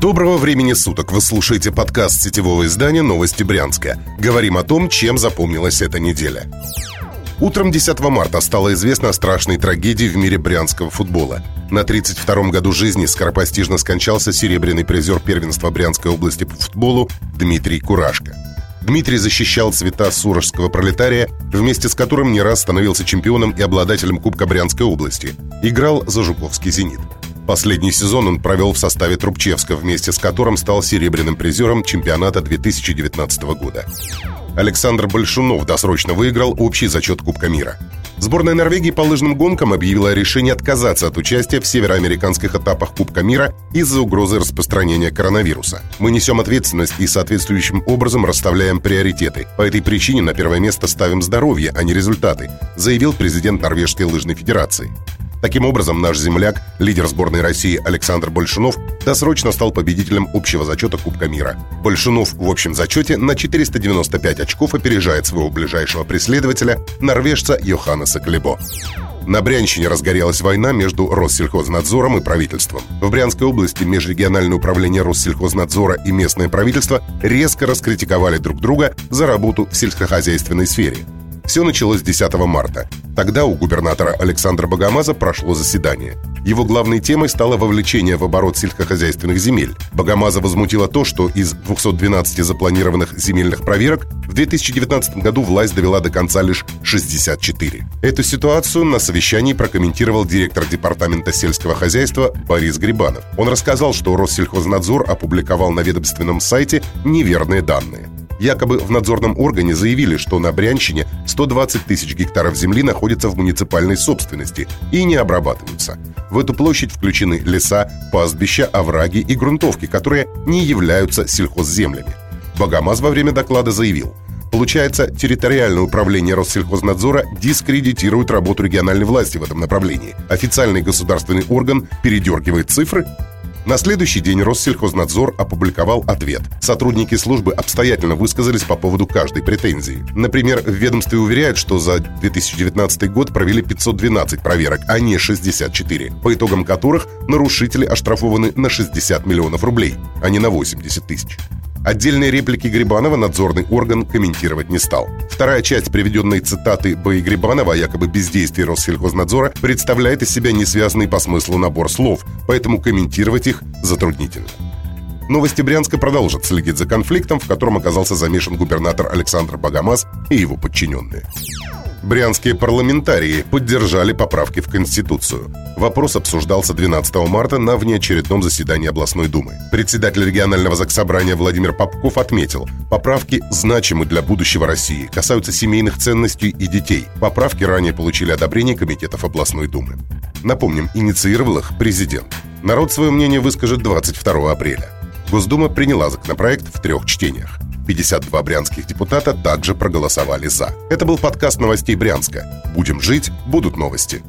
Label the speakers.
Speaker 1: Доброго времени суток! Вы слушаете подкаст сетевого издания «Новости Брянска». Говорим о том, чем запомнилась эта неделя. Утром 10 марта стало известно о страшной трагедии в мире брянского футбола. На 32-м году жизни скоропостижно скончался серебряный призер первенства Брянской области по футболу Дмитрий Курашко. Дмитрий защищал цвета сурожского пролетария, вместе с которым не раз становился чемпионом и обладателем Кубка Брянской области. Играл за Жуковский «Зенит». Последний сезон он провел в составе Трубчевска, вместе с которым стал серебряным призером чемпионата 2019 года. Александр Большунов досрочно выиграл общий зачет Кубка мира. Сборная Норвегии по лыжным гонкам объявила о решении отказаться от участия в североамериканских этапах Кубка мира из-за угрозы распространения коронавируса. Мы несем ответственность и соответствующим образом расставляем приоритеты. По этой причине на первое место ставим здоровье, а не результаты, заявил президент Норвежской лыжной федерации. Таким образом, наш земляк, лидер сборной России Александр Большунов, досрочно стал победителем общего зачета Кубка мира. Большунов в общем зачете на 495 очков опережает своего ближайшего преследователя, норвежца Йоханнеса Клебо. На Брянщине разгорелась война между Россельхознадзором и правительством. В Брянской области межрегиональное управление Россельхознадзора и местное правительство резко раскритиковали друг друга за работу в сельскохозяйственной сфере. Все началось 10 марта. Тогда у губернатора Александра Богомаза прошло заседание. Его главной темой стало вовлечение в оборот сельскохозяйственных земель. Богомаза возмутило то, что из 212 запланированных земельных проверок в 2019 году власть довела до конца лишь 64. Эту ситуацию на совещании прокомментировал директор Департамента сельского хозяйства Борис Грибанов. Он рассказал, что Россельхознадзор опубликовал на ведомственном сайте неверные данные. Якобы в надзорном органе заявили, что на Брянщине 120 тысяч гектаров земли находятся в муниципальной собственности и не обрабатываются. В эту площадь включены леса, пастбища, овраги и грунтовки, которые не являются сельхозземлями. Богомаз во время доклада заявил, Получается, территориальное управление Россельхознадзора дискредитирует работу региональной власти в этом направлении. Официальный государственный орган передергивает цифры, на следующий день Россельхознадзор опубликовал ответ. Сотрудники службы обстоятельно высказались по поводу каждой претензии. Например, в ведомстве уверяют, что за 2019 год провели 512 проверок, а не 64, по итогам которых нарушители оштрафованы на 60 миллионов рублей, а не на 80 тысяч. Отдельные реплики Грибанова надзорный орган комментировать не стал. Вторая часть приведенной цитаты Б. Грибанова о якобы бездействии Россельхознадзора представляет из себя несвязанный по смыслу набор слов, поэтому комментировать их затруднительно. Новости Брянска продолжат следить за конфликтом, в котором оказался замешан губернатор Александр Богомаз и его подчиненные. Брянские парламентарии поддержали поправки в Конституцию. Вопрос обсуждался 12 марта на внеочередном заседании областной думы. Председатель регионального заксобрания Владимир Попков отметил, поправки значимы для будущего России, касаются семейных ценностей и детей. Поправки ранее получили одобрение комитетов областной думы. Напомним, инициировал их президент. Народ свое мнение выскажет 22 апреля. Госдума приняла законопроект в трех чтениях. 52 брянских депутата также проголосовали «за». Это был подкаст новостей Брянска. Будем жить, будут новости.